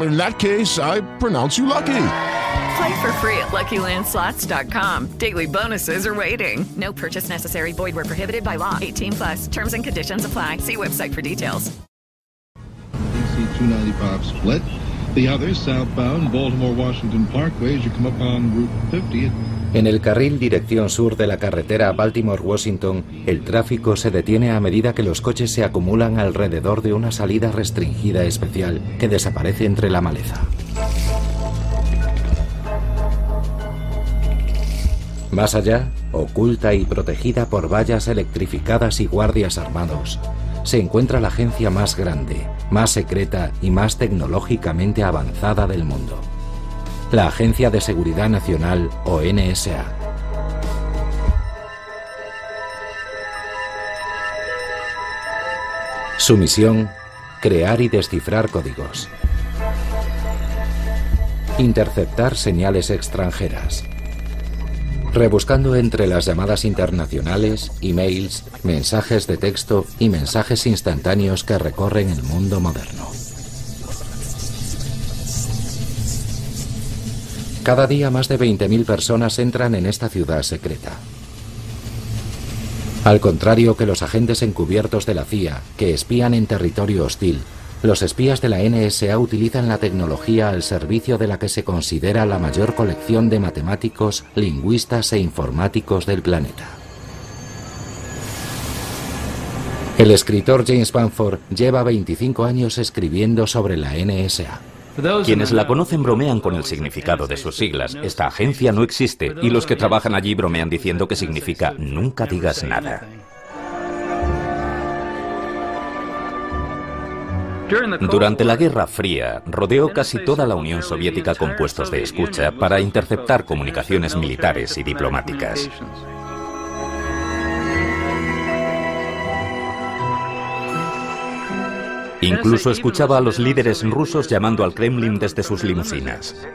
In that case, I pronounce you lucky. Play for free at LuckyLandSlots.com. Daily bonuses are waiting. No purchase necessary. Void where prohibited by law. 18 plus. Terms and conditions apply. See website for details. DC 295 split. The other southbound Baltimore-Washington Parkway as you come up on Route 50. En el carril dirección sur de la carretera Baltimore-Washington, el tráfico se detiene a medida que los coches se acumulan alrededor de una salida restringida especial que desaparece entre la maleza. Más allá, oculta y protegida por vallas electrificadas y guardias armados, se encuentra la agencia más grande, más secreta y más tecnológicamente avanzada del mundo la Agencia de Seguridad Nacional o NSA. Su misión, crear y descifrar códigos. Interceptar señales extranjeras. Rebuscando entre las llamadas internacionales, emails, mensajes de texto y mensajes instantáneos que recorren el mundo moderno. Cada día más de 20.000 personas entran en esta ciudad secreta. Al contrario que los agentes encubiertos de la CIA, que espían en territorio hostil, los espías de la NSA utilizan la tecnología al servicio de la que se considera la mayor colección de matemáticos, lingüistas e informáticos del planeta. El escritor James Banford lleva 25 años escribiendo sobre la NSA. Quienes la conocen bromean con el significado de sus siglas. Esta agencia no existe y los que trabajan allí bromean diciendo que significa nunca digas nada. Durante la Guerra Fría, rodeó casi toda la Unión Soviética con puestos de escucha para interceptar comunicaciones militares y diplomáticas. Incluso escuchaba a los líderes rusos llamando al Kremlin desde sus limusinas.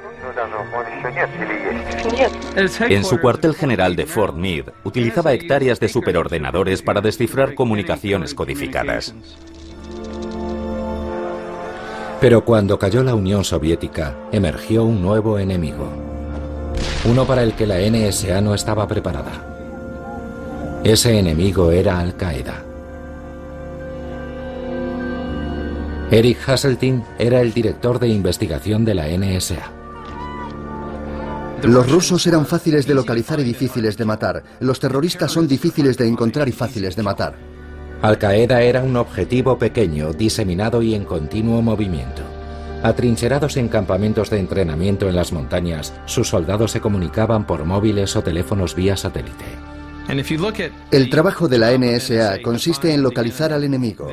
En su cuartel general de Fort Meade, utilizaba hectáreas de superordenadores para descifrar comunicaciones codificadas. Pero cuando cayó la Unión Soviética, emergió un nuevo enemigo. Uno para el que la NSA no estaba preparada. Ese enemigo era Al Eric Hasseltine era el director de investigación de la NSA. Los rusos eran fáciles de localizar y difíciles de matar. Los terroristas son difíciles de encontrar y fáciles de matar. Al Qaeda era un objetivo pequeño, diseminado y en continuo movimiento. Atrincherados en campamentos de entrenamiento en las montañas, sus soldados se comunicaban por móviles o teléfonos vía satélite. El trabajo de la NSA consiste en localizar al enemigo,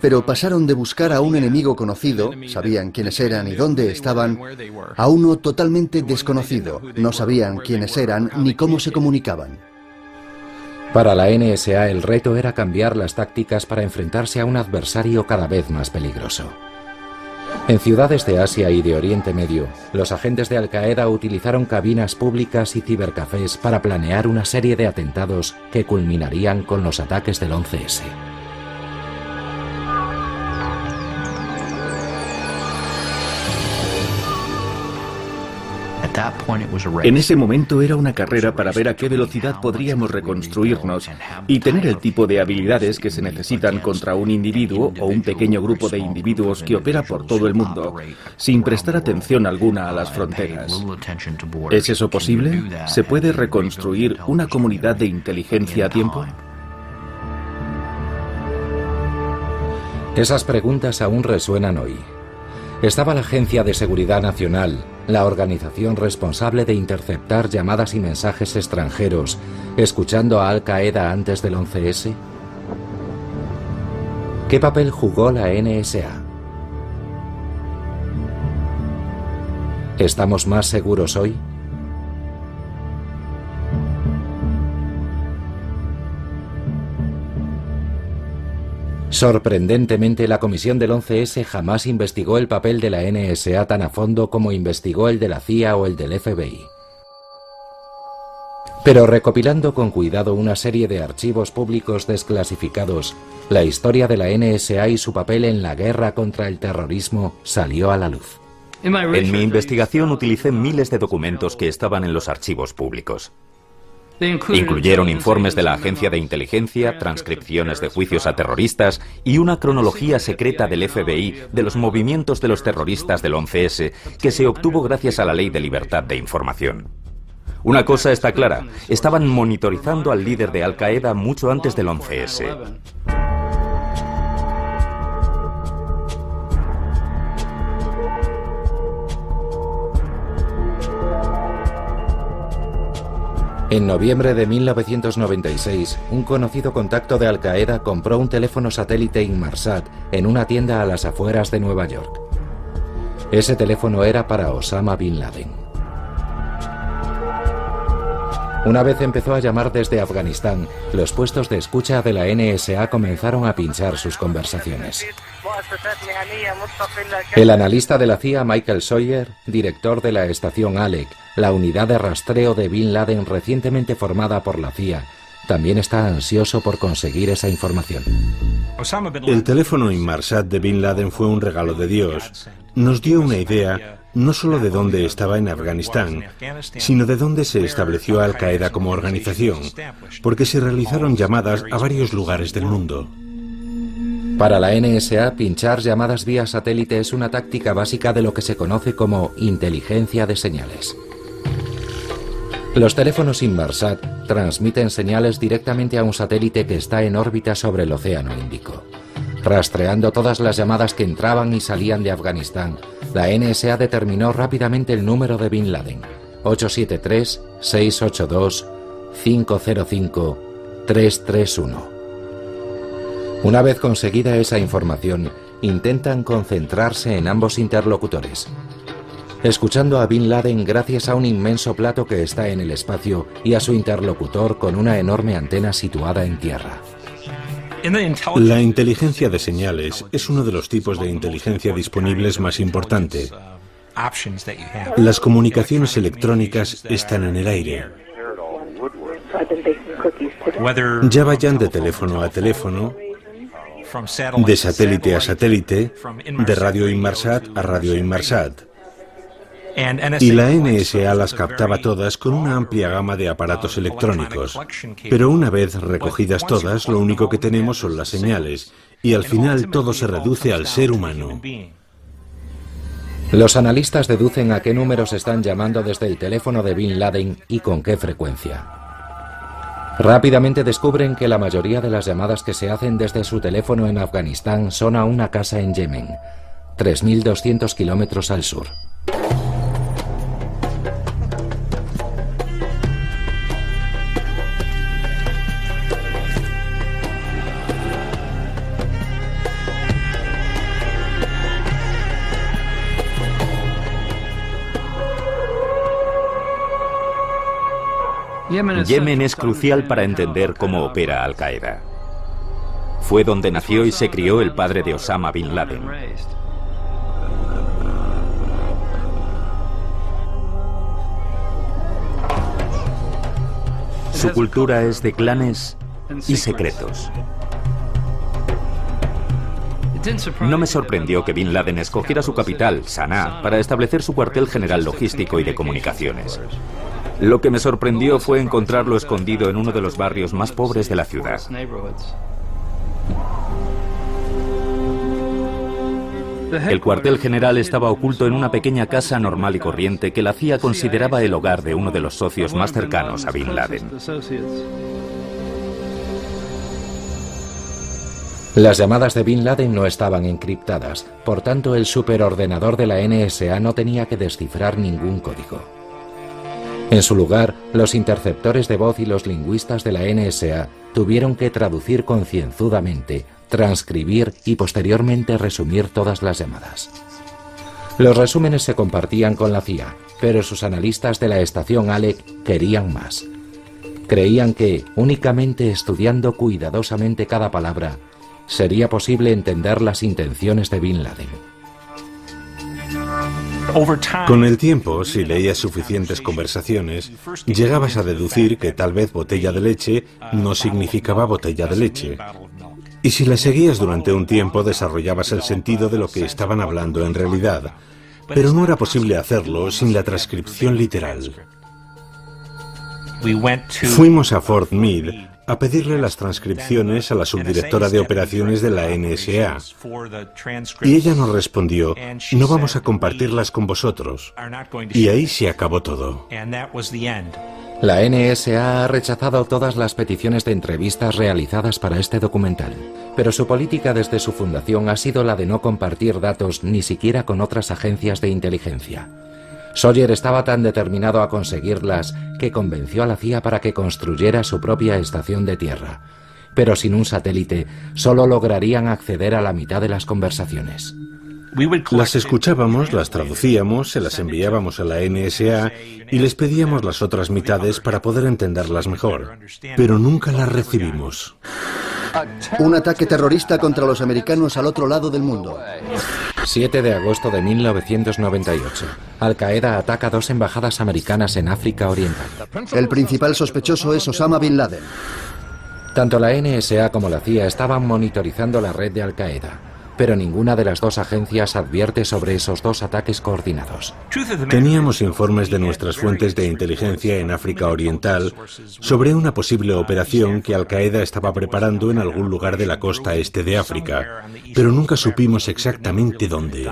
pero pasaron de buscar a un enemigo conocido, sabían quiénes eran y dónde estaban, a uno totalmente desconocido, no sabían quiénes eran ni cómo se comunicaban. Para la NSA el reto era cambiar las tácticas para enfrentarse a un adversario cada vez más peligroso. En ciudades de Asia y de Oriente Medio, los agentes de Al Qaeda utilizaron cabinas públicas y cibercafés para planear una serie de atentados que culminarían con los ataques del 11S. En ese momento era una carrera para ver a qué velocidad podríamos reconstruirnos y tener el tipo de habilidades que se necesitan contra un individuo o un pequeño grupo de individuos que opera por todo el mundo, sin prestar atención alguna a las fronteras. ¿Es eso posible? ¿Se puede reconstruir una comunidad de inteligencia a tiempo? Esas preguntas aún resuenan hoy. Estaba la Agencia de Seguridad Nacional, la organización responsable de interceptar llamadas y mensajes extranjeros, escuchando a Al Qaeda antes del 11S? ¿Qué papel jugó la NSA? ¿Estamos más seguros hoy? Sorprendentemente, la comisión del 11S jamás investigó el papel de la NSA tan a fondo como investigó el de la CIA o el del FBI. Pero recopilando con cuidado una serie de archivos públicos desclasificados, la historia de la NSA y su papel en la guerra contra el terrorismo salió a la luz. En mi investigación utilicé miles de documentos que estaban en los archivos públicos. Incluyeron informes de la agencia de inteligencia, transcripciones de juicios a terroristas y una cronología secreta del FBI de los movimientos de los terroristas del 11S que se obtuvo gracias a la ley de libertad de información. Una cosa está clara, estaban monitorizando al líder de Al Qaeda mucho antes del 11S. En noviembre de 1996, un conocido contacto de Al Qaeda compró un teléfono satélite Inmarsat en una tienda a las afueras de Nueva York. Ese teléfono era para Osama Bin Laden. Una vez empezó a llamar desde Afganistán, los puestos de escucha de la NSA comenzaron a pinchar sus conversaciones. El analista de la CIA Michael Sawyer, director de la estación ALEC, la unidad de rastreo de Bin Laden recientemente formada por la CIA, también está ansioso por conseguir esa información. El teléfono Inmarsat de Bin Laden fue un regalo de Dios. Nos dio una idea no solo de dónde estaba en Afganistán, sino de dónde se estableció Al Qaeda como organización, porque se realizaron llamadas a varios lugares del mundo. Para la NSA, pinchar llamadas vía satélite es una táctica básica de lo que se conoce como inteligencia de señales. Los teléfonos Inmarsat transmiten señales directamente a un satélite que está en órbita sobre el Océano Índico. Rastreando todas las llamadas que entraban y salían de Afganistán, la NSA determinó rápidamente el número de Bin Laden, 873-682-505-331. Una vez conseguida esa información, intentan concentrarse en ambos interlocutores, escuchando a Bin Laden gracias a un inmenso plato que está en el espacio y a su interlocutor con una enorme antena situada en tierra. La inteligencia de señales es uno de los tipos de inteligencia disponibles más importante. Las comunicaciones electrónicas están en el aire. Ya vayan de teléfono a teléfono, de satélite a satélite, de radio Inmarsat a radio Inmarsat. Y la NSA las captaba todas con una amplia gama de aparatos electrónicos. Pero una vez recogidas todas, lo único que tenemos son las señales. Y al final todo se reduce al ser humano. Los analistas deducen a qué números están llamando desde el teléfono de Bin Laden y con qué frecuencia. Rápidamente descubren que la mayoría de las llamadas que se hacen desde su teléfono en Afganistán son a una casa en Yemen, 3.200 kilómetros al sur. Yemen es crucial para entender cómo opera Al Qaeda. Fue donde nació y se crió el padre de Osama Bin Laden. Su cultura es de clanes y secretos. No me sorprendió que Bin Laden escogiera su capital, Sanaa, para establecer su cuartel general logístico y de comunicaciones. Lo que me sorprendió fue encontrarlo escondido en uno de los barrios más pobres de la ciudad. El cuartel general estaba oculto en una pequeña casa normal y corriente que la CIA consideraba el hogar de uno de los socios más cercanos a Bin Laden. Las llamadas de Bin Laden no estaban encriptadas, por tanto el superordenador de la NSA no tenía que descifrar ningún código. En su lugar, los interceptores de voz y los lingüistas de la NSA tuvieron que traducir concienzudamente, transcribir y posteriormente resumir todas las llamadas. Los resúmenes se compartían con la CIA, pero sus analistas de la estación ALEC querían más. Creían que, únicamente estudiando cuidadosamente cada palabra, sería posible entender las intenciones de Bin Laden. Con el tiempo, si leías suficientes conversaciones, llegabas a deducir que tal vez botella de leche no significaba botella de leche. Y si la seguías durante un tiempo, desarrollabas el sentido de lo que estaban hablando en realidad. Pero no era posible hacerlo sin la transcripción literal. Fuimos a Fort Meade a pedirle las transcripciones a la subdirectora de operaciones de la NSA. Y ella nos respondió, no vamos a compartirlas con vosotros. Y ahí se acabó todo. La NSA ha rechazado todas las peticiones de entrevistas realizadas para este documental, pero su política desde su fundación ha sido la de no compartir datos ni siquiera con otras agencias de inteligencia. Sawyer estaba tan determinado a conseguirlas que convenció a la CIA para que construyera su propia estación de tierra. Pero sin un satélite, solo lograrían acceder a la mitad de las conversaciones. Las escuchábamos, las traducíamos, se las enviábamos a la NSA y les pedíamos las otras mitades para poder entenderlas mejor. Pero nunca las recibimos. Un ataque terrorista contra los americanos al otro lado del mundo. 7 de agosto de 1998. Al Qaeda ataca dos embajadas americanas en África Oriental. El principal sospechoso es Osama Bin Laden. Tanto la NSA como la CIA estaban monitorizando la red de Al Qaeda pero ninguna de las dos agencias advierte sobre esos dos ataques coordinados. Teníamos informes de nuestras fuentes de inteligencia en África Oriental sobre una posible operación que Al Qaeda estaba preparando en algún lugar de la costa este de África, pero nunca supimos exactamente dónde.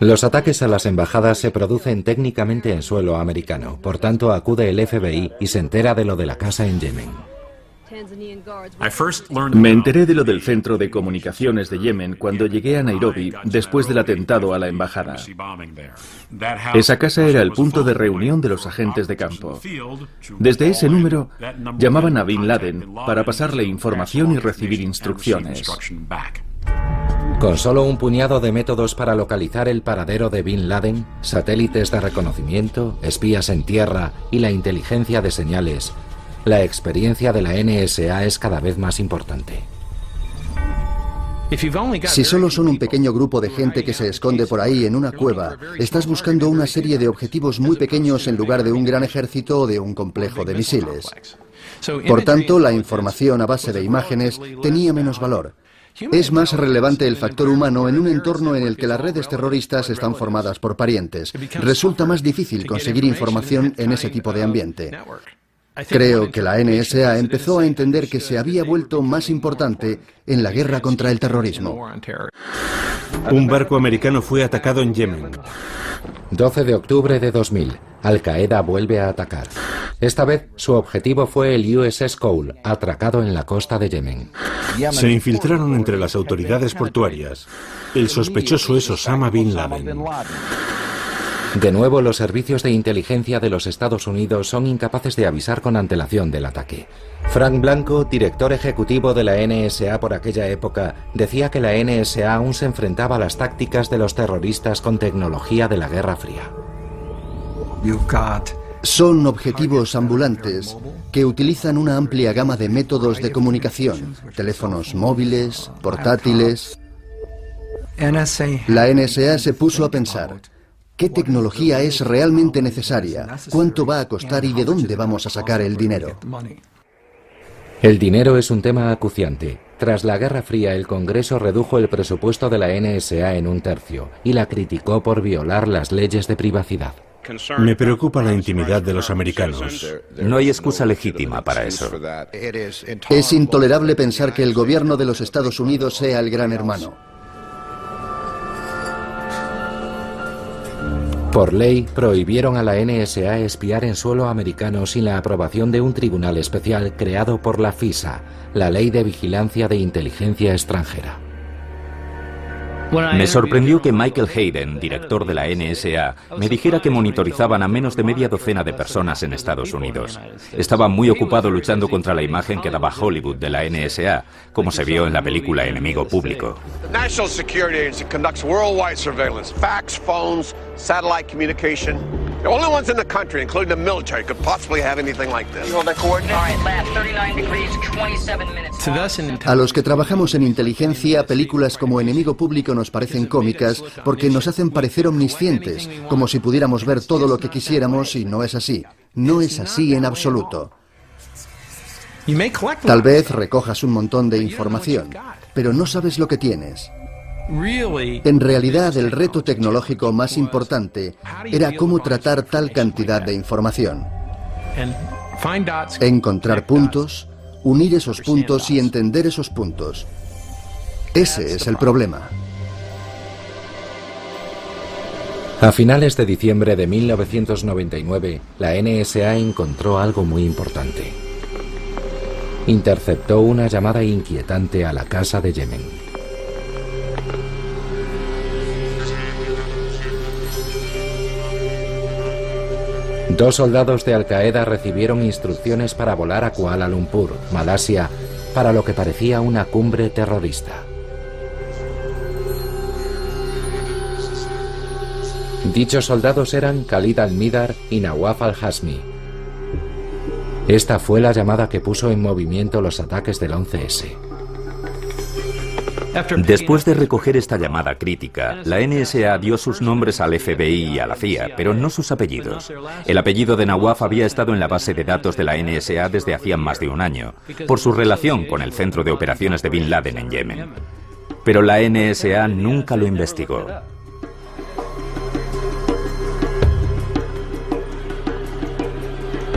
Los ataques a las embajadas se producen técnicamente en suelo americano, por tanto acude el FBI y se entera de lo de la casa en Yemen. Me enteré de lo del centro de comunicaciones de Yemen cuando llegué a Nairobi después del atentado a la embajada. Esa casa era el punto de reunión de los agentes de campo. Desde ese número llamaban a Bin Laden para pasarle información y recibir instrucciones. Con solo un puñado de métodos para localizar el paradero de Bin Laden, satélites de reconocimiento, espías en tierra y la inteligencia de señales, la experiencia de la NSA es cada vez más importante. Si solo son un pequeño grupo de gente que se esconde por ahí en una cueva, estás buscando una serie de objetivos muy pequeños en lugar de un gran ejército o de un complejo de misiles. Por tanto, la información a base de imágenes tenía menos valor. Es más relevante el factor humano en un entorno en el que las redes terroristas están formadas por parientes. Resulta más difícil conseguir información en ese tipo de ambiente. Creo que la NSA empezó a entender que se había vuelto más importante en la guerra contra el terrorismo. Un barco americano fue atacado en Yemen. 12 de octubre de 2000. Al Qaeda vuelve a atacar. Esta vez su objetivo fue el USS Cole, atracado en la costa de Yemen. Se infiltraron entre las autoridades portuarias. El sospechoso es Osama Bin Laden. De nuevo, los servicios de inteligencia de los Estados Unidos son incapaces de avisar con antelación del ataque. Frank Blanco, director ejecutivo de la NSA por aquella época, decía que la NSA aún se enfrentaba a las tácticas de los terroristas con tecnología de la Guerra Fría. Son objetivos ambulantes que utilizan una amplia gama de métodos de comunicación, teléfonos móviles, portátiles. La NSA se puso a pensar, ¿Qué tecnología es realmente necesaria? ¿Cuánto va a costar y de dónde vamos a sacar el dinero? El dinero es un tema acuciante. Tras la Guerra Fría, el Congreso redujo el presupuesto de la NSA en un tercio y la criticó por violar las leyes de privacidad. Me preocupa la intimidad de los americanos. No hay excusa legítima para eso. Es intolerable pensar que el gobierno de los Estados Unidos sea el gran hermano. Por ley, prohibieron a la NSA espiar en suelo americano sin la aprobación de un tribunal especial creado por la FISA, la Ley de Vigilancia de Inteligencia Extranjera. Me sorprendió que Michael Hayden, director de la NSA, me dijera que monitorizaban a menos de media docena de personas en Estados Unidos. Estaba muy ocupado luchando contra la imagen que daba Hollywood de la NSA, como se vio en la película Enemigo Público. National Security Agency conducts worldwide surveillance, fax, phones, satellite communication. The only ones in the country, including the military, could possibly have anything like this. A los que trabajamos en inteligencia, películas como Enemigo Público nos parecen cómicas porque nos hacen parecer omniscientes, como si pudiéramos ver todo lo que quisiéramos y no es así. No es así en absoluto. Tal vez recojas un montón de información, pero no sabes lo que tienes. En realidad, el reto tecnológico más importante era cómo tratar tal cantidad de información. Encontrar puntos, unir esos puntos y entender esos puntos. Ese es el problema. A finales de diciembre de 1999, la NSA encontró algo muy importante. Interceptó una llamada inquietante a la casa de Yemen. Dos soldados de Al Qaeda recibieron instrucciones para volar a Kuala Lumpur, Malasia, para lo que parecía una cumbre terrorista. Dichos soldados eran Khalid al-Midar y Nawaf al-Hasmi. Esta fue la llamada que puso en movimiento los ataques del 11S. Después de recoger esta llamada crítica, la NSA dio sus nombres al FBI y a la CIA, pero no sus apellidos. El apellido de Nawaf había estado en la base de datos de la NSA desde hacía más de un año, por su relación con el centro de operaciones de Bin Laden en Yemen. Pero la NSA nunca lo investigó.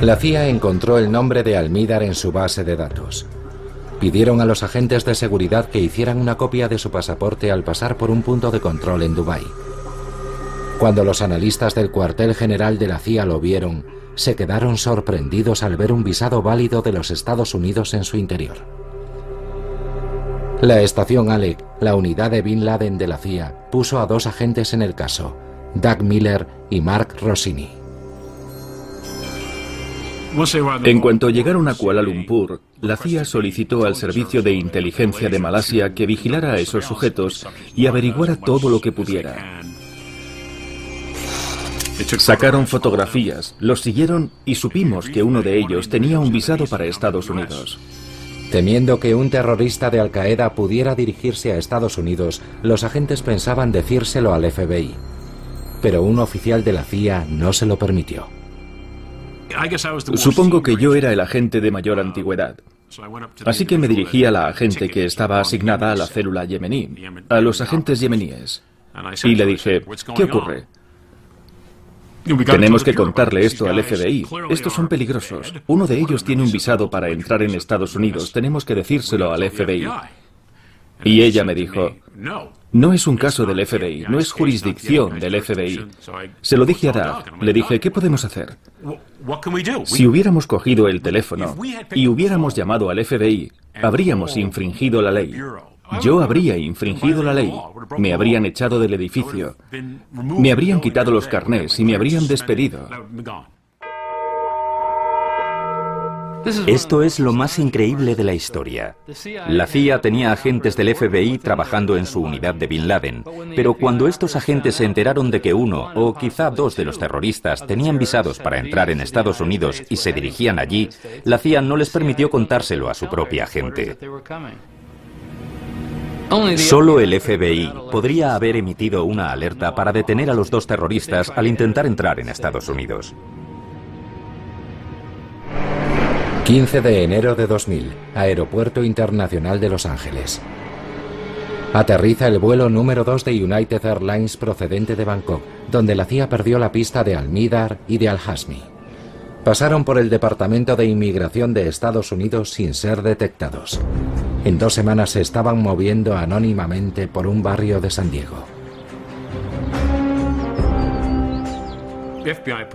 La CIA encontró el nombre de Almidar en su base de datos. Pidieron a los agentes de seguridad que hicieran una copia de su pasaporte al pasar por un punto de control en Dubái. Cuando los analistas del cuartel general de la CIA lo vieron, se quedaron sorprendidos al ver un visado válido de los Estados Unidos en su interior. La estación Alec, la unidad de Bin Laden de la CIA, puso a dos agentes en el caso, Doug Miller y Mark Rossini. En cuanto llegaron a Kuala Lumpur, la CIA solicitó al Servicio de Inteligencia de Malasia que vigilara a esos sujetos y averiguara todo lo que pudiera. Sacaron fotografías, los siguieron y supimos que uno de ellos tenía un visado para Estados Unidos. Temiendo que un terrorista de Al Qaeda pudiera dirigirse a Estados Unidos, los agentes pensaban decírselo al FBI. Pero un oficial de la CIA no se lo permitió. Supongo que yo era el agente de mayor antigüedad. Así que me dirigí a la agente que estaba asignada a la célula yemení, a los agentes yemeníes, y le dije, ¿qué ocurre? Tenemos que contarle esto al FBI. Estos son peligrosos. Uno de ellos tiene un visado para entrar en Estados Unidos. Tenemos que decírselo al FBI. Y ella me dijo, no es un caso del FBI, no es jurisdicción del FBI. Se lo dije a Doug. Le dije, ¿qué podemos hacer? Si hubiéramos cogido el teléfono y hubiéramos llamado al FBI, habríamos infringido la ley. Yo habría infringido la ley. Me habrían echado del edificio. Me habrían quitado los carnés y me habrían despedido. Esto es lo más increíble de la historia. La CIA tenía agentes del FBI trabajando en su unidad de Bin Laden, pero cuando estos agentes se enteraron de que uno o quizá dos de los terroristas tenían visados para entrar en Estados Unidos y se dirigían allí, la CIA no les permitió contárselo a su propia gente. Solo el FBI podría haber emitido una alerta para detener a los dos terroristas al intentar entrar en Estados Unidos. 15 de enero de 2000, Aeropuerto Internacional de Los Ángeles. Aterriza el vuelo número 2 de United Airlines procedente de Bangkok, donde la CIA perdió la pista de Almidar y de Al-Hasmi. Pasaron por el Departamento de Inmigración de Estados Unidos sin ser detectados. En dos semanas se estaban moviendo anónimamente por un barrio de San Diego.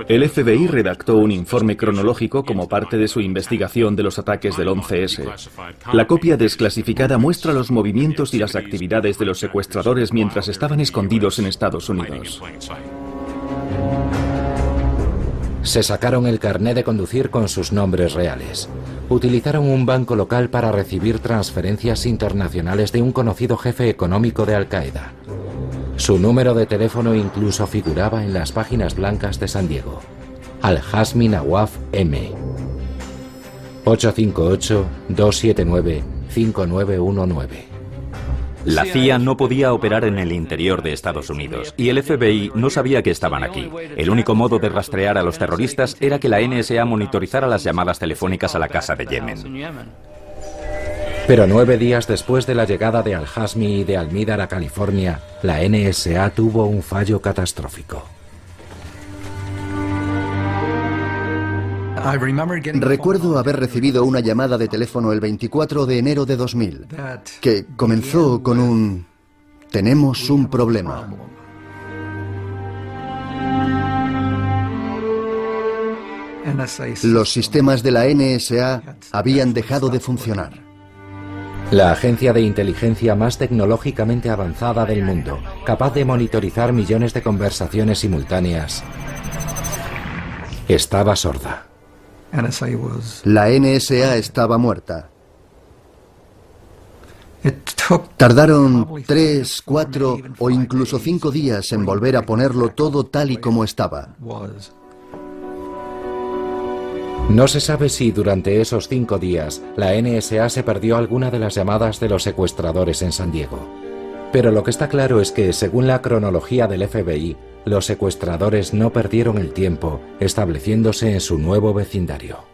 El FBI redactó un informe cronológico como parte de su investigación de los ataques del 11S. La copia desclasificada muestra los movimientos y las actividades de los secuestradores mientras estaban escondidos en Estados Unidos. Se sacaron el carné de conducir con sus nombres reales. Utilizaron un banco local para recibir transferencias internacionales de un conocido jefe económico de Al-Qaeda. Su número de teléfono incluso figuraba en las páginas blancas de San Diego. Al-Hasmi Nawaf M. 858-279-5919. La CIA no podía operar en el interior de Estados Unidos y el FBI no sabía que estaban aquí. El único modo de rastrear a los terroristas era que la NSA monitorizara las llamadas telefónicas a la casa de Yemen. Pero nueve días después de la llegada de Al-Hasmi y de Almidar a California, la NSA tuvo un fallo catastrófico. Recuerdo haber recibido una llamada de teléfono el 24 de enero de 2000, que comenzó con un... Tenemos un problema. Los sistemas de la NSA habían dejado de funcionar. La agencia de inteligencia más tecnológicamente avanzada del mundo, capaz de monitorizar millones de conversaciones simultáneas, estaba sorda. La NSA estaba muerta. Tardaron tres, cuatro o incluso cinco días en volver a ponerlo todo tal y como estaba. No se sabe si durante esos cinco días la NSA se perdió alguna de las llamadas de los secuestradores en San Diego. Pero lo que está claro es que, según la cronología del FBI, los secuestradores no perdieron el tiempo estableciéndose en su nuevo vecindario.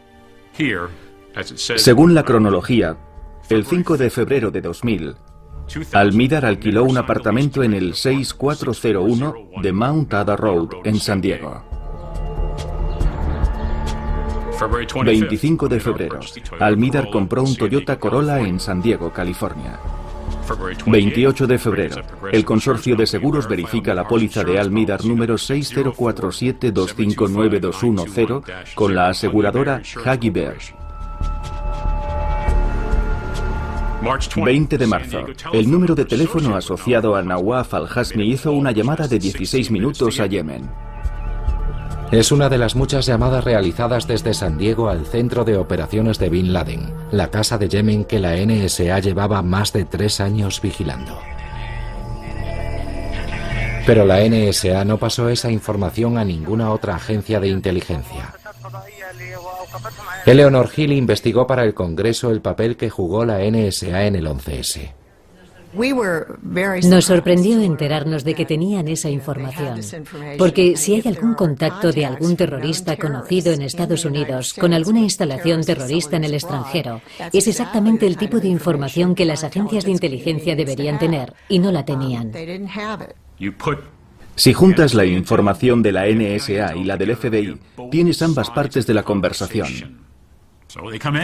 Según la cronología, el 5 de febrero de 2000, Almidar alquiló un apartamento en el 6401 de Mount Ada Road en San Diego. 25 de febrero, Almidar compró un Toyota Corolla en San Diego, California. 28 de febrero, el consorcio de seguros verifica la póliza de Almidar número 6047259210 con la aseguradora Haggy Bear. 20 de marzo, el número de teléfono asociado a Nawaf al-Hasmi hizo una llamada de 16 minutos a Yemen. Es una de las muchas llamadas realizadas desde San Diego al centro de operaciones de Bin Laden, la casa de Yemen que la NSA llevaba más de tres años vigilando. Pero la NSA no pasó esa información a ninguna otra agencia de inteligencia. Eleanor Hill investigó para el Congreso el papel que jugó la NSA en el 11S. Nos sorprendió enterarnos de que tenían esa información, porque si hay algún contacto de algún terrorista conocido en Estados Unidos con alguna instalación terrorista en el extranjero, es exactamente el tipo de información que las agencias de inteligencia deberían tener, y no la tenían. Si juntas la información de la NSA y la del FBI, tienes ambas partes de la conversación.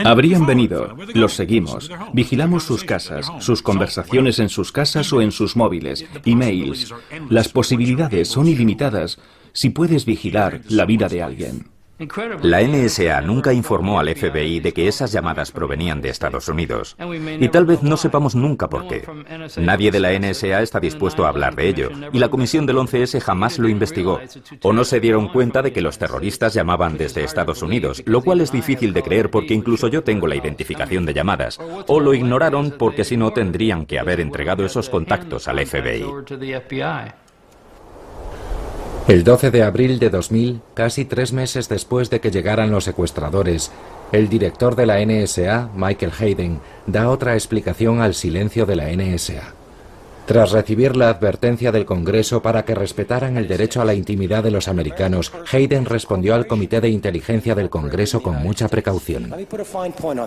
Habrían venido, los seguimos, vigilamos sus casas, sus conversaciones en sus casas o en sus móviles, emails. Las posibilidades son ilimitadas si puedes vigilar la vida de alguien. La NSA nunca informó al FBI de que esas llamadas provenían de Estados Unidos. Y tal vez no sepamos nunca por qué. Nadie de la NSA está dispuesto a hablar de ello, y la comisión del 11S jamás lo investigó. O no se dieron cuenta de que los terroristas llamaban desde Estados Unidos, lo cual es difícil de creer porque incluso yo tengo la identificación de llamadas. O lo ignoraron porque si no tendrían que haber entregado esos contactos al FBI. El 12 de abril de 2000, casi tres meses después de que llegaran los secuestradores, el director de la NSA, Michael Hayden, da otra explicación al silencio de la NSA. Tras recibir la advertencia del Congreso para que respetaran el derecho a la intimidad de los americanos, Hayden respondió al Comité de Inteligencia del Congreso con mucha precaución.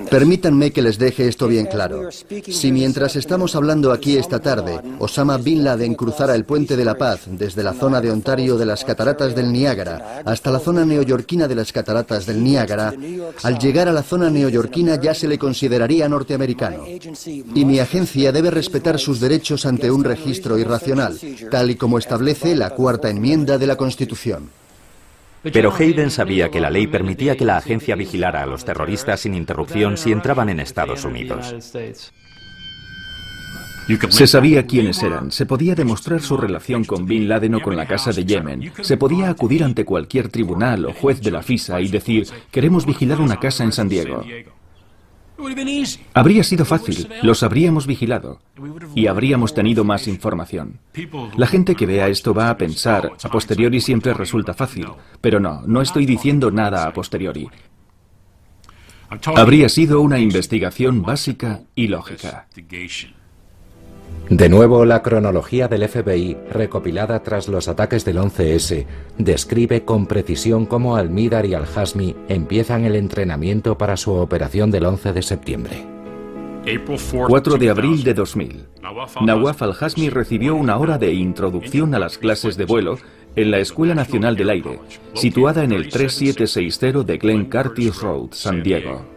Permítanme que les deje esto bien claro. Si mientras estamos hablando aquí esta tarde, Osama Bin Laden cruzara el puente de la paz desde la zona de Ontario de las cataratas del Niágara hasta la zona neoyorquina de las cataratas del Niágara, al llegar a la zona neoyorquina ya se le consideraría norteamericano. Y mi agencia debe respetar sus derechos ante un registro irracional, tal y como establece la cuarta enmienda de la Constitución. Pero Hayden sabía que la ley permitía que la agencia vigilara a los terroristas sin interrupción si entraban en Estados Unidos. Se sabía quiénes eran, se podía demostrar su relación con Bin Laden o con la Casa de Yemen, se podía acudir ante cualquier tribunal o juez de la FISA y decir, queremos vigilar una casa en San Diego. Habría sido fácil, los habríamos vigilado y habríamos tenido más información. La gente que vea esto va a pensar, a posteriori siempre resulta fácil, pero no, no estoy diciendo nada a posteriori. Habría sido una investigación básica y lógica. De nuevo, la cronología del FBI, recopilada tras los ataques del 11S, describe con precisión cómo Almidar y Al-Hasmi empiezan el entrenamiento para su operación del 11 de septiembre. 4 de abril de 2000. Nawaf Al-Hasmi recibió una hora de introducción a las clases de vuelo en la Escuela Nacional del Aire, situada en el 3760 de Glen Curtis Road, San Diego.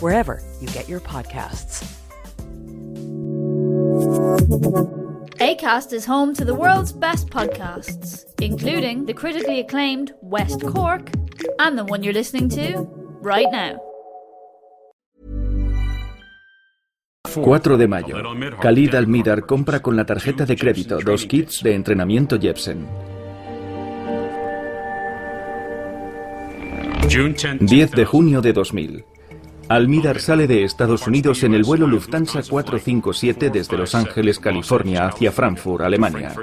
wherever you get your podcasts. ACAST is home to the world's best podcasts, including the critically acclaimed West Cork and the one you're listening to right now. 4 de mayo. Khalid Almidar compra con la tarjeta de crédito dos kits de entrenamiento Jepsen. 10 de junio de 2000. Almidar sale de Estados Unidos en el vuelo Lufthansa 457 desde Los Ángeles, California, hacia Frankfurt, Alemania.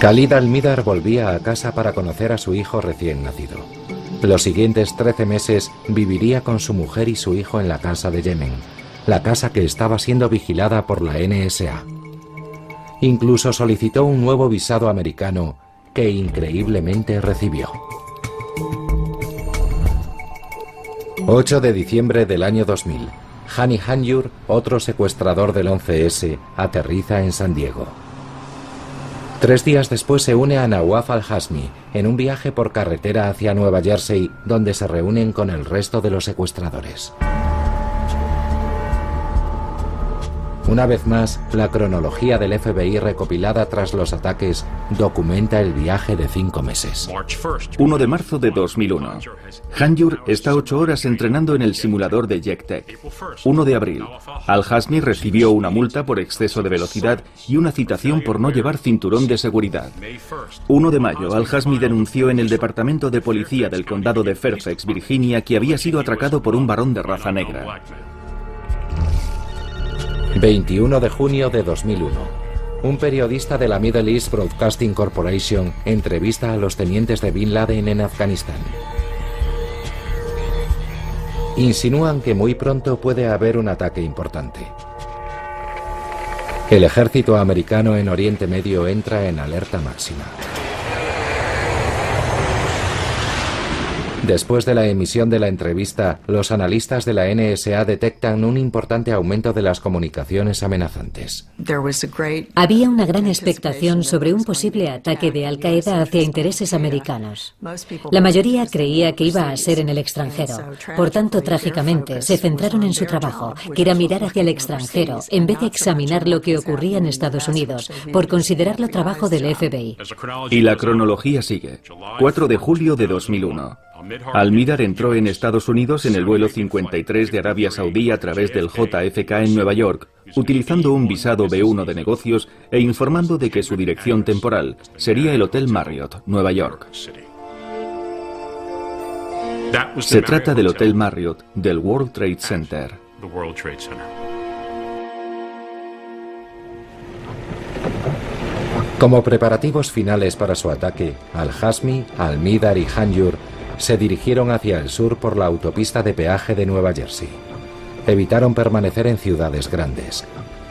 Khalid Almidar volvía a casa para conocer a su hijo recién nacido. Los siguientes 13 meses viviría con su mujer y su hijo en la casa de Yemen, la casa que estaba siendo vigilada por la NSA. Incluso solicitó un nuevo visado americano que increíblemente recibió. 8 de diciembre del año 2000. Hani Hanyur, otro secuestrador del 11S, aterriza en San Diego. Tres días después se une a Nawaf al-Hasmi en un viaje por carretera hacia Nueva Jersey, donde se reúnen con el resto de los secuestradores. Una vez más, la cronología del FBI recopilada tras los ataques documenta el viaje de cinco meses. 1 de marzo de 2001. Hanjur está ocho horas entrenando en el simulador de JetTech. 1 de abril. Al-Hasmi recibió una multa por exceso de velocidad y una citación por no llevar cinturón de seguridad. 1 de mayo. Al-Hasmi denunció en el Departamento de Policía del Condado de Fairfax, Virginia, que había sido atracado por un varón de raza negra. 21 de junio de 2001. Un periodista de la Middle East Broadcasting Corporation entrevista a los tenientes de Bin Laden en Afganistán. Insinúan que muy pronto puede haber un ataque importante. El ejército americano en Oriente Medio entra en alerta máxima. Después de la emisión de la entrevista, los analistas de la NSA detectan un importante aumento de las comunicaciones amenazantes. Había una gran expectación sobre un posible ataque de Al Qaeda hacia intereses americanos. La mayoría creía que iba a ser en el extranjero. Por tanto, trágicamente, se centraron en su trabajo, que era mirar hacia el extranjero, en vez de examinar lo que ocurría en Estados Unidos, por considerarlo trabajo del FBI. Y la cronología sigue. 4 de julio de 2001. Almidar entró en Estados Unidos en el vuelo 53 de Arabia Saudí a través del JFK en Nueva York, utilizando un visado B1 de negocios e informando de que su dirección temporal sería el Hotel Marriott, Nueva York. Se trata del Hotel Marriott del World Trade Center. Como preparativos finales para su ataque, Al-Hasmi, Almidar y Hanjur se dirigieron hacia el sur por la autopista de peaje de Nueva Jersey. Evitaron permanecer en ciudades grandes.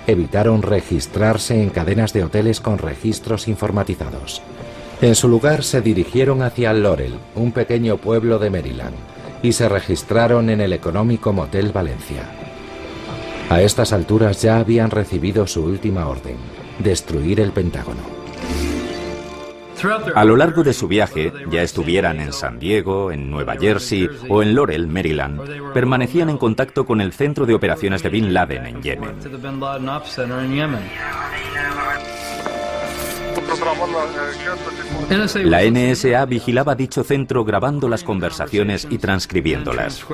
Evitaron registrarse en cadenas de hoteles con registros informatizados. En su lugar se dirigieron hacia Laurel, un pequeño pueblo de Maryland, y se registraron en el económico Motel Valencia. A estas alturas ya habían recibido su última orden, destruir el Pentágono. A lo largo de su viaje, ya estuvieran en San Diego, en Nueva Jersey o en Laurel, Maryland, permanecían en contacto con el centro de operaciones de Bin Laden en Yemen. La NSA vigilaba dicho centro grabando las conversaciones y transcribiéndolas.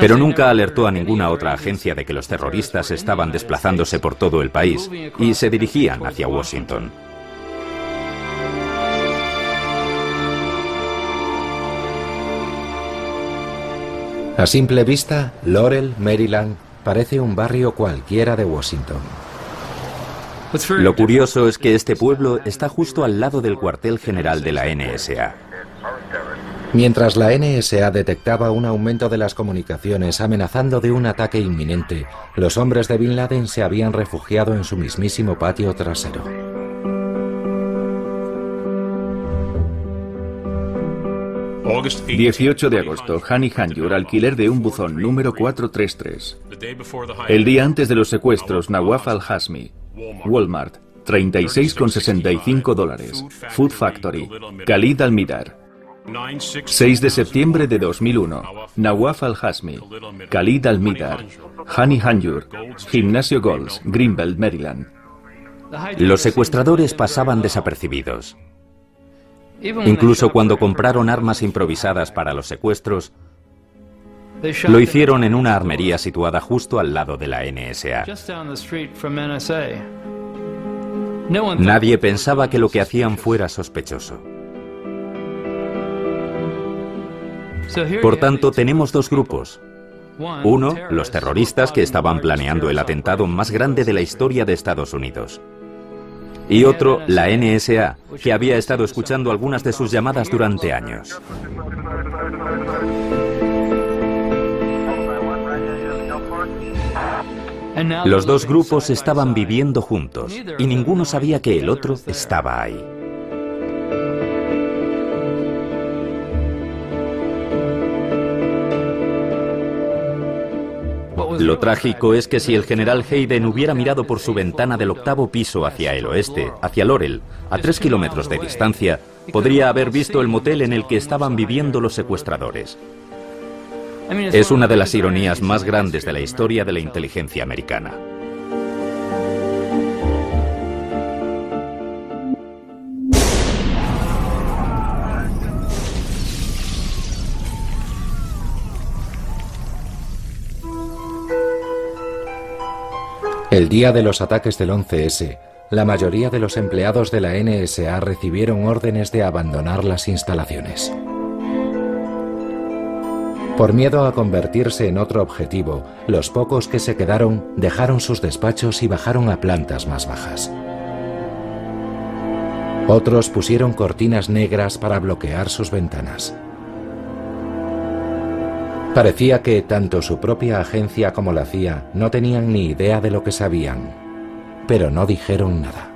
Pero nunca alertó a ninguna otra agencia de que los terroristas estaban desplazándose por todo el país y se dirigían hacia Washington. A simple vista, Laurel, Maryland, parece un barrio cualquiera de Washington. Lo curioso es que este pueblo está justo al lado del cuartel general de la NSA. Mientras la NSA detectaba un aumento de las comunicaciones amenazando de un ataque inminente, los hombres de Bin Laden se habían refugiado en su mismísimo patio trasero. 18 de agosto, Hani Hanjur, alquiler de un buzón número 433. El día antes de los secuestros, Nawaf al-Hasmi, Walmart, 36,65 dólares. Food Factory, Khalid al-Midar. 6 de septiembre de 2001, Nawaf al-Hasmi, Khalid al-Midar, Hani Hanjur, Gimnasio Golds, Greenbelt, Maryland. Los secuestradores pasaban desapercibidos. Incluso cuando compraron armas improvisadas para los secuestros, lo hicieron en una armería situada justo al lado de la NSA. Nadie pensaba que lo que hacían fuera sospechoso. Por tanto, tenemos dos grupos. Uno, los terroristas que estaban planeando el atentado más grande de la historia de Estados Unidos. Y otro la NSA, que había estado escuchando algunas de sus llamadas durante años. Los dos grupos estaban viviendo juntos y ninguno sabía que el otro estaba ahí. Lo trágico es que si el general Hayden hubiera mirado por su ventana del octavo piso hacia el oeste, hacia Laurel, a tres kilómetros de distancia, podría haber visto el motel en el que estaban viviendo los secuestradores. Es una de las ironías más grandes de la historia de la inteligencia americana. El día de los ataques del 11S, la mayoría de los empleados de la NSA recibieron órdenes de abandonar las instalaciones. Por miedo a convertirse en otro objetivo, los pocos que se quedaron dejaron sus despachos y bajaron a plantas más bajas. Otros pusieron cortinas negras para bloquear sus ventanas. Parecía que tanto su propia agencia como la CIA no tenían ni idea de lo que sabían, pero no dijeron nada.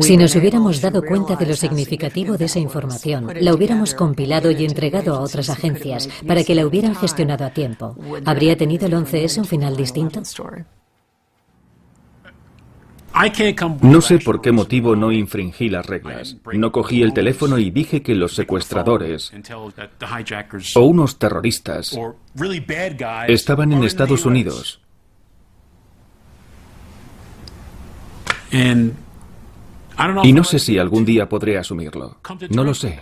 Si nos hubiéramos dado cuenta de lo significativo de esa información, la hubiéramos compilado y entregado a otras agencias para que la hubieran gestionado a tiempo. ¿Habría tenido el 11S un final distinto? No sé por qué motivo no infringí las reglas. No cogí el teléfono y dije que los secuestradores o unos terroristas estaban en Estados Unidos. Y no sé si algún día podré asumirlo. No lo sé.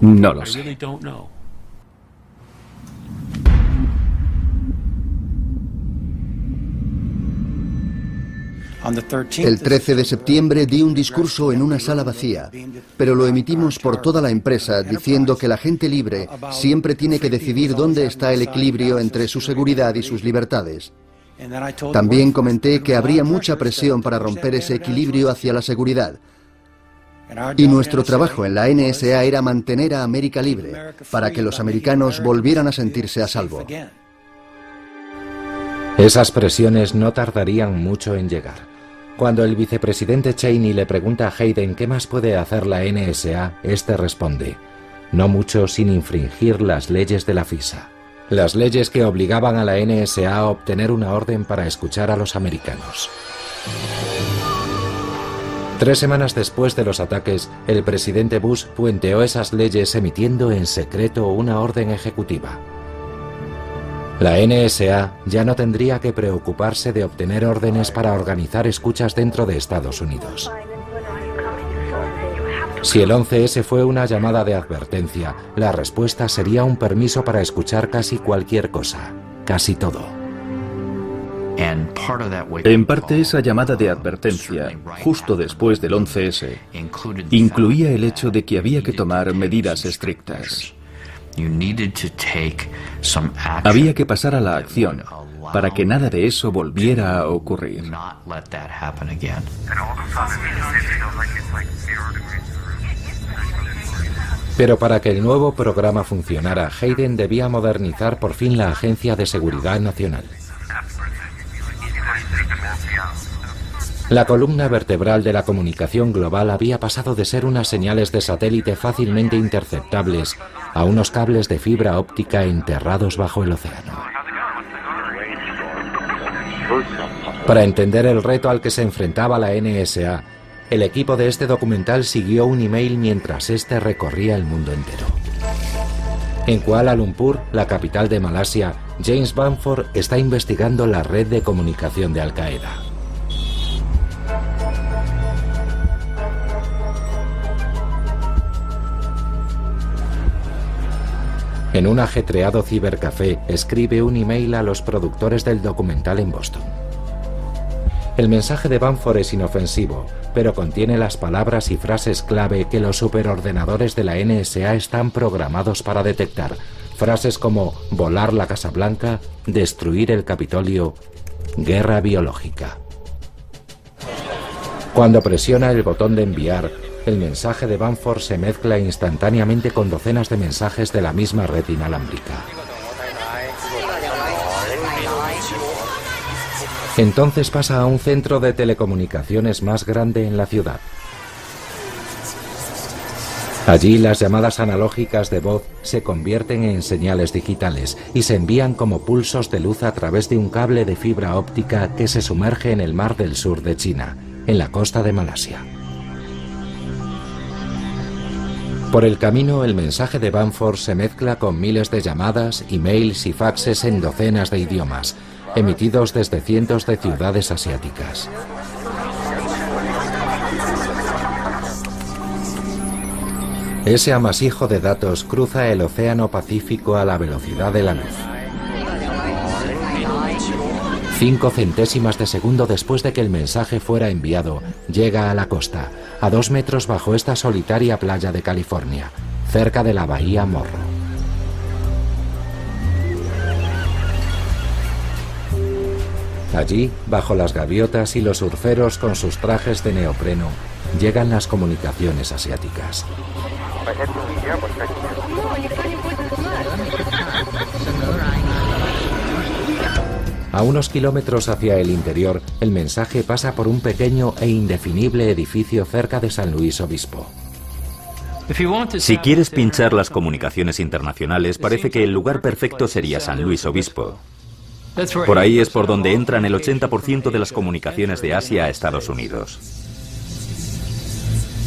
No lo sé. El 13 de septiembre di un discurso en una sala vacía, pero lo emitimos por toda la empresa diciendo que la gente libre siempre tiene que decidir dónde está el equilibrio entre su seguridad y sus libertades. También comenté que habría mucha presión para romper ese equilibrio hacia la seguridad. Y nuestro trabajo en la NSA era mantener a América libre, para que los americanos volvieran a sentirse a salvo. Esas presiones no tardarían mucho en llegar. Cuando el vicepresidente Cheney le pregunta a Hayden qué más puede hacer la NSA, este responde, no mucho sin infringir las leyes de la FISA las leyes que obligaban a la NSA a obtener una orden para escuchar a los americanos. Tres semanas después de los ataques, el presidente Bush puenteó esas leyes emitiendo en secreto una orden ejecutiva. La NSA ya no tendría que preocuparse de obtener órdenes para organizar escuchas dentro de Estados Unidos. Si el 11S fue una llamada de advertencia, la respuesta sería un permiso para escuchar casi cualquier cosa, casi todo. En parte esa llamada de advertencia, justo después del 11S, incluía el hecho de que había que tomar medidas estrictas. Había que pasar a la acción para que nada de eso volviera a ocurrir. Pero para que el nuevo programa funcionara, Hayden debía modernizar por fin la Agencia de Seguridad Nacional. La columna vertebral de la comunicación global había pasado de ser unas señales de satélite fácilmente interceptables a unos cables de fibra óptica enterrados bajo el océano. Para entender el reto al que se enfrentaba la NSA, el equipo de este documental siguió un email mientras este recorría el mundo entero. En Kuala Lumpur, la capital de Malasia, James Banford está investigando la red de comunicación de Al Qaeda. En un ajetreado cibercafé escribe un email a los productores del documental en Boston. El mensaje de Banford es inofensivo, pero contiene las palabras y frases clave que los superordenadores de la NSA están programados para detectar. Frases como volar la Casa Blanca, destruir el Capitolio, guerra biológica. Cuando presiona el botón de enviar, el mensaje de Banford se mezcla instantáneamente con docenas de mensajes de la misma red inalámbrica. Entonces pasa a un centro de telecomunicaciones más grande en la ciudad. Allí las llamadas analógicas de voz se convierten en señales digitales y se envían como pulsos de luz a través de un cable de fibra óptica que se sumerge en el mar del sur de China, en la costa de Malasia. Por el camino, el mensaje de Banford se mezcla con miles de llamadas, emails y faxes en docenas de idiomas, emitidos desde cientos de ciudades asiáticas. Ese amasijo de datos cruza el Océano Pacífico a la velocidad de la luz. Cinco centésimas de segundo después de que el mensaje fuera enviado, llega a la costa, a dos metros bajo esta solitaria playa de California, cerca de la bahía Morro. Allí, bajo las gaviotas y los surferos con sus trajes de neopreno, llegan las comunicaciones asiáticas. A unos kilómetros hacia el interior, el mensaje pasa por un pequeño e indefinible edificio cerca de San Luis Obispo. Si quieres pinchar las comunicaciones internacionales, parece que el lugar perfecto sería San Luis Obispo. Por ahí es por donde entran el 80% de las comunicaciones de Asia a Estados Unidos.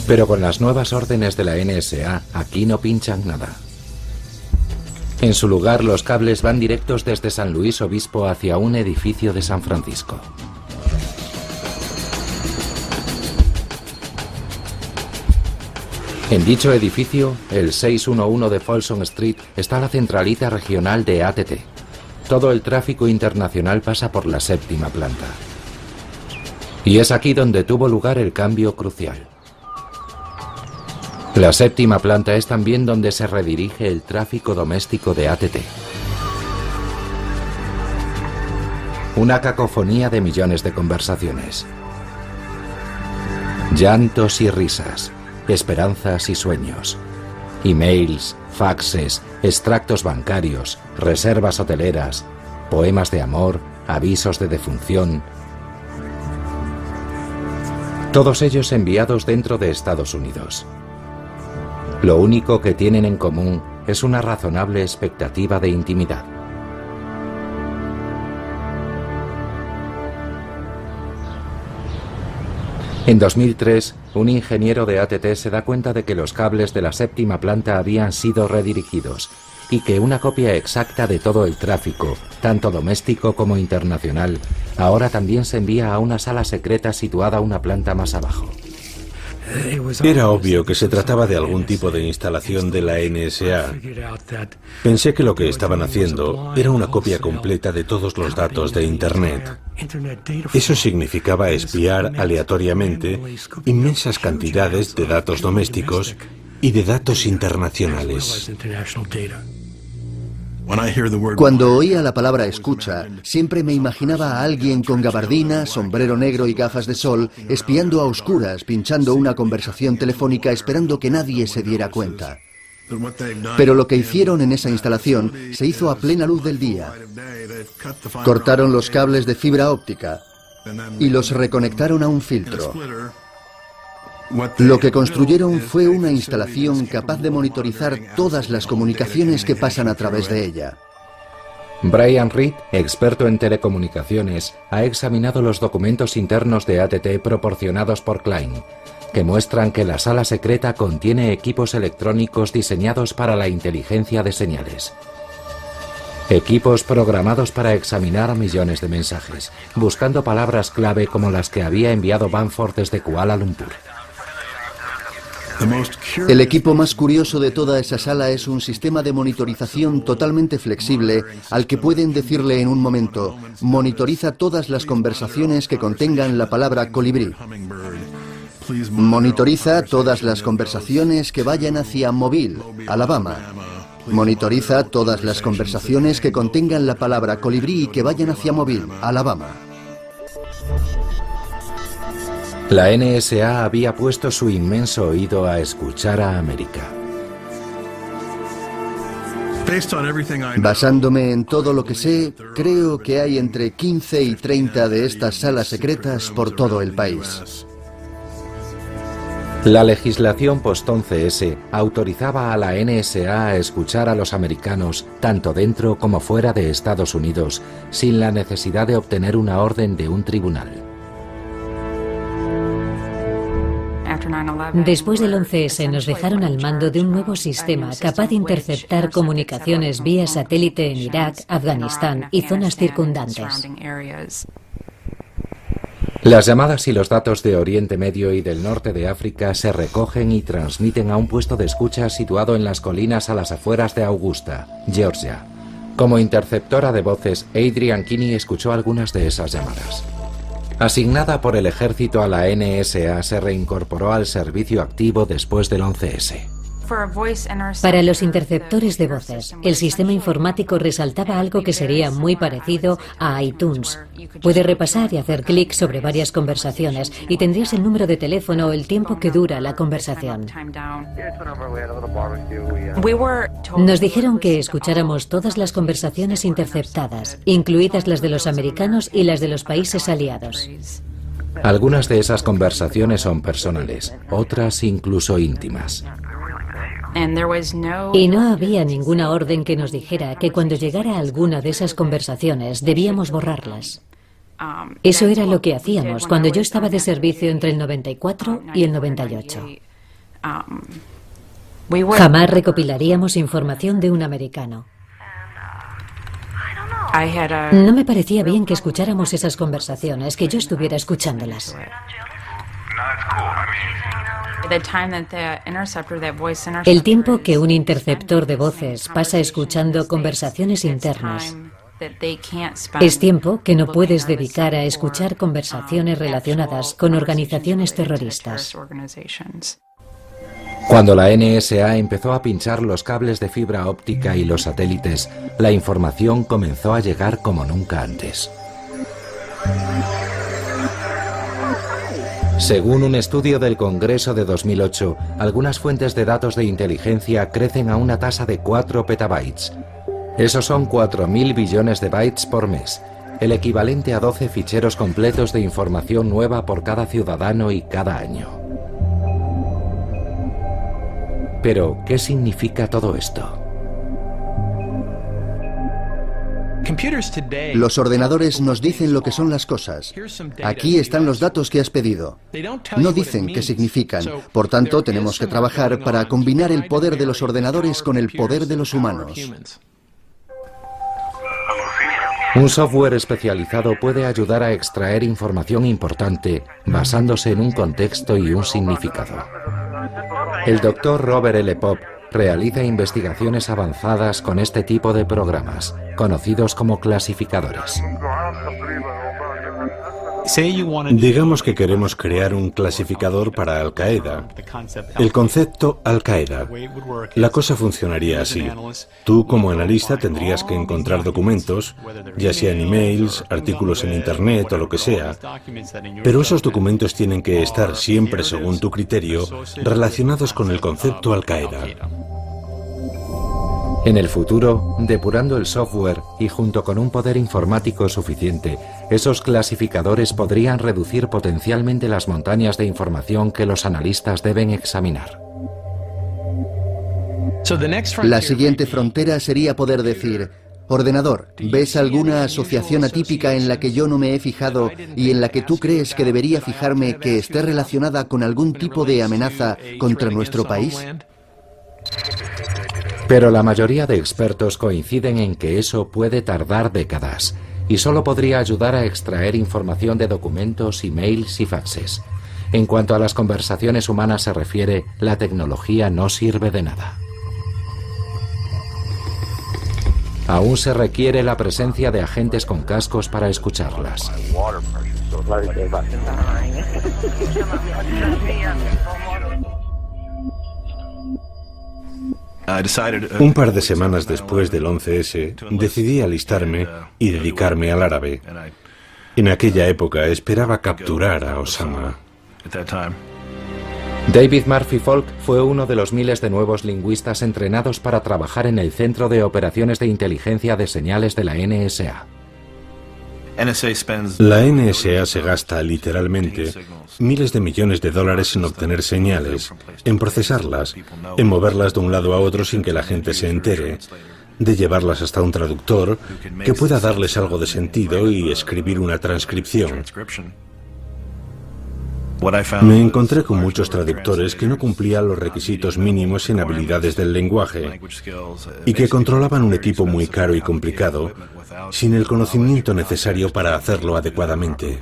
Pero con las nuevas órdenes de la NSA, aquí no pinchan nada. En su lugar, los cables van directos desde San Luis Obispo hacia un edificio de San Francisco. En dicho edificio, el 611 de Folsom Street, está la centralita regional de ATT. Todo el tráfico internacional pasa por la séptima planta. Y es aquí donde tuvo lugar el cambio crucial. La séptima planta es también donde se redirige el tráfico doméstico de ATT. Una cacofonía de millones de conversaciones. Llantos y risas, esperanzas y sueños. Emails, faxes, extractos bancarios, reservas hoteleras, poemas de amor, avisos de defunción. Todos ellos enviados dentro de Estados Unidos. Lo único que tienen en común es una razonable expectativa de intimidad. En 2003, un ingeniero de ATT se da cuenta de que los cables de la séptima planta habían sido redirigidos y que una copia exacta de todo el tráfico, tanto doméstico como internacional, ahora también se envía a una sala secreta situada una planta más abajo. Era obvio que se trataba de algún tipo de instalación de la NSA. Pensé que lo que estaban haciendo era una copia completa de todos los datos de Internet. Eso significaba espiar aleatoriamente inmensas cantidades de datos domésticos y de datos internacionales. Cuando oía la palabra escucha, siempre me imaginaba a alguien con gabardina, sombrero negro y gafas de sol, espiando a oscuras, pinchando una conversación telefónica esperando que nadie se diera cuenta. Pero lo que hicieron en esa instalación se hizo a plena luz del día. Cortaron los cables de fibra óptica y los reconectaron a un filtro. Lo que construyeron fue una instalación capaz de monitorizar todas las comunicaciones que pasan a través de ella. Brian Reed, experto en telecomunicaciones, ha examinado los documentos internos de ATT proporcionados por Klein, que muestran que la sala secreta contiene equipos electrónicos diseñados para la inteligencia de señales. Equipos programados para examinar millones de mensajes, buscando palabras clave como las que había enviado Banford desde Kuala Lumpur. El equipo más curioso de toda esa sala es un sistema de monitorización totalmente flexible al que pueden decirle en un momento, monitoriza todas las conversaciones que contengan la palabra colibrí. Monitoriza todas las conversaciones que vayan hacia Mobile, Alabama. Monitoriza todas las conversaciones que contengan la palabra colibrí y que vayan hacia Mobile, Alabama. La NSA había puesto su inmenso oído a escuchar a América. Basándome en todo lo que sé, creo que hay entre 15 y 30 de estas salas secretas por todo el país. La legislación post-11S autorizaba a la NSA a escuchar a los americanos tanto dentro como fuera de Estados Unidos sin la necesidad de obtener una orden de un tribunal. Después del 11S nos dejaron al mando de un nuevo sistema capaz de interceptar comunicaciones vía satélite en Irak, Afganistán y zonas circundantes. Las llamadas y los datos de Oriente Medio y del norte de África se recogen y transmiten a un puesto de escucha situado en las colinas a las afueras de Augusta, Georgia. Como interceptora de voces, Adrian Kinney escuchó algunas de esas llamadas. Asignada por el ejército a la NSA, se reincorporó al servicio activo después del 11S. Para los interceptores de voces, el sistema informático resaltaba algo que sería muy parecido a iTunes. Puede repasar y hacer clic sobre varias conversaciones y tendrías el número de teléfono o el tiempo que dura la conversación. Nos dijeron que escucháramos todas las conversaciones interceptadas, incluidas las de los americanos y las de los países aliados. Algunas de esas conversaciones son personales, otras incluso íntimas. Y no había ninguna orden que nos dijera que cuando llegara alguna de esas conversaciones debíamos borrarlas. Um, Eso era lo que hacíamos cuando yo estaba de servicio entre el 94 y el 98. Um, Jamás recopilaríamos información de un americano. No me parecía bien que escucháramos esas conversaciones, que yo estuviera escuchándolas. El tiempo que un interceptor de voces pasa escuchando conversaciones internas es tiempo que no puedes dedicar a escuchar conversaciones relacionadas con organizaciones terroristas. Cuando la NSA empezó a pinchar los cables de fibra óptica y los satélites, la información comenzó a llegar como nunca antes. Según un estudio del Congreso de 2008, algunas fuentes de datos de inteligencia crecen a una tasa de 4 petabytes. Esos son 4.000 billones de bytes por mes, el equivalente a 12 ficheros completos de información nueva por cada ciudadano y cada año. Pero, ¿qué significa todo esto? Los ordenadores nos dicen lo que son las cosas. Aquí están los datos que has pedido. No dicen qué significan. Por tanto, tenemos que trabajar para combinar el poder de los ordenadores con el poder de los humanos. Un software especializado puede ayudar a extraer información importante basándose en un contexto y un significado. El doctor Robert L. Pop realiza investigaciones avanzadas con este tipo de programas, conocidos como clasificadores. Digamos que queremos crear un clasificador para Al Qaeda. El concepto Al Qaeda. La cosa funcionaría así. Tú como analista tendrías que encontrar documentos, ya sean emails, artículos en Internet o lo que sea, pero esos documentos tienen que estar siempre, según tu criterio, relacionados con el concepto Al Qaeda. En el futuro, depurando el software y junto con un poder informático suficiente, esos clasificadores podrían reducir potencialmente las montañas de información que los analistas deben examinar. La siguiente frontera sería poder decir, ordenador, ¿ves alguna asociación atípica en la que yo no me he fijado y en la que tú crees que debería fijarme que esté relacionada con algún tipo de amenaza contra nuestro país? Pero la mayoría de expertos coinciden en que eso puede tardar décadas y solo podría ayudar a extraer información de documentos, emails y faxes. En cuanto a las conversaciones humanas se refiere, la tecnología no sirve de nada. Aún se requiere la presencia de agentes con cascos para escucharlas. Un par de semanas después del 11S, decidí alistarme y dedicarme al árabe. En aquella época esperaba capturar a Osama. David Murphy Folk fue uno de los miles de nuevos lingüistas entrenados para trabajar en el Centro de Operaciones de Inteligencia de Señales de la NSA. La NSA se gasta literalmente miles de millones de dólares en obtener señales, en procesarlas, en moverlas de un lado a otro sin que la gente se entere, de llevarlas hasta un traductor que pueda darles algo de sentido y escribir una transcripción. Me encontré con muchos traductores que no cumplían los requisitos mínimos en habilidades del lenguaje y que controlaban un equipo muy caro y complicado sin el conocimiento necesario para hacerlo adecuadamente.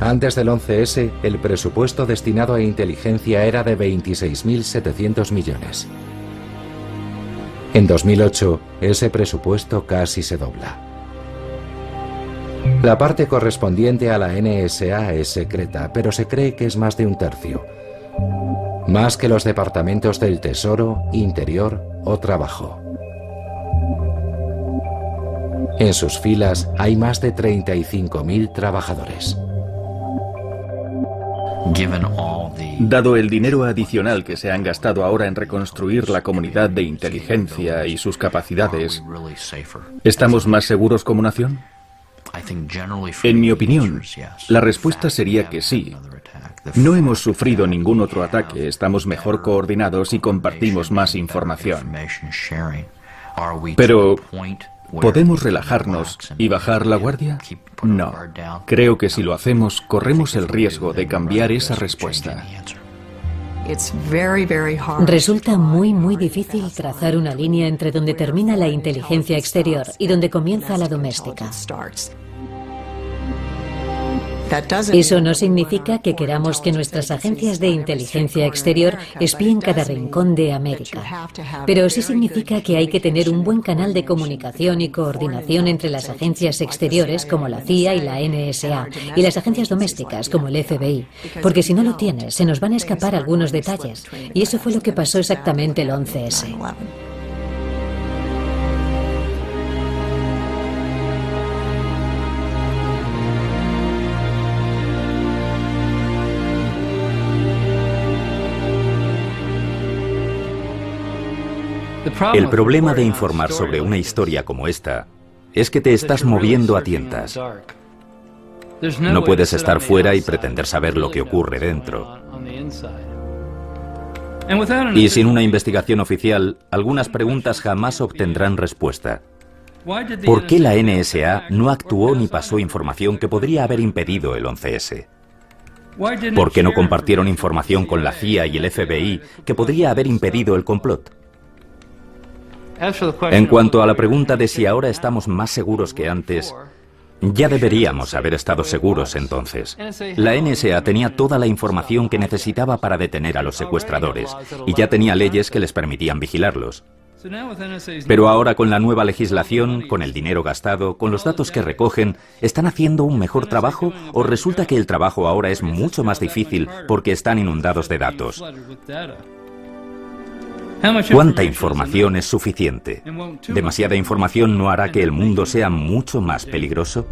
Antes del 11S, el presupuesto destinado a inteligencia era de 26.700 millones. En 2008, ese presupuesto casi se dobla. La parte correspondiente a la NSA es secreta, pero se cree que es más de un tercio. Más que los departamentos del Tesoro, Interior o Trabajo. En sus filas hay más de 35.000 trabajadores. Dado el dinero adicional que se han gastado ahora en reconstruir la comunidad de inteligencia y sus capacidades, ¿estamos más seguros como nación? En mi opinión, la respuesta sería que sí. No hemos sufrido ningún otro ataque, estamos mejor coordinados y compartimos más información. Pero, ¿podemos relajarnos y bajar la guardia? No. Creo que si lo hacemos, corremos el riesgo de cambiar esa respuesta. Resulta muy, muy difícil trazar una línea entre donde termina la inteligencia exterior y donde comienza la doméstica. Eso no significa que queramos que nuestras agencias de inteligencia exterior espíen cada rincón de América, pero sí significa que hay que tener un buen canal de comunicación y coordinación entre las agencias exteriores como la CIA y la NSA y las agencias domésticas como el FBI, porque si no lo tienes se nos van a escapar algunos detalles y eso fue lo que pasó exactamente el 11S. El problema de informar sobre una historia como esta es que te estás moviendo a tientas. No puedes estar fuera y pretender saber lo que ocurre dentro. Y sin una investigación oficial, algunas preguntas jamás obtendrán respuesta. ¿Por qué la NSA no actuó ni pasó información que podría haber impedido el 11S? ¿Por qué no compartieron información con la CIA y el FBI que podría haber impedido el complot? En cuanto a la pregunta de si ahora estamos más seguros que antes, ya deberíamos haber estado seguros entonces. La NSA tenía toda la información que necesitaba para detener a los secuestradores y ya tenía leyes que les permitían vigilarlos. Pero ahora con la nueva legislación, con el dinero gastado, con los datos que recogen, ¿están haciendo un mejor trabajo o resulta que el trabajo ahora es mucho más difícil porque están inundados de datos? ¿Cuánta información es suficiente? ¿Demasiada información no hará que el mundo sea mucho más peligroso?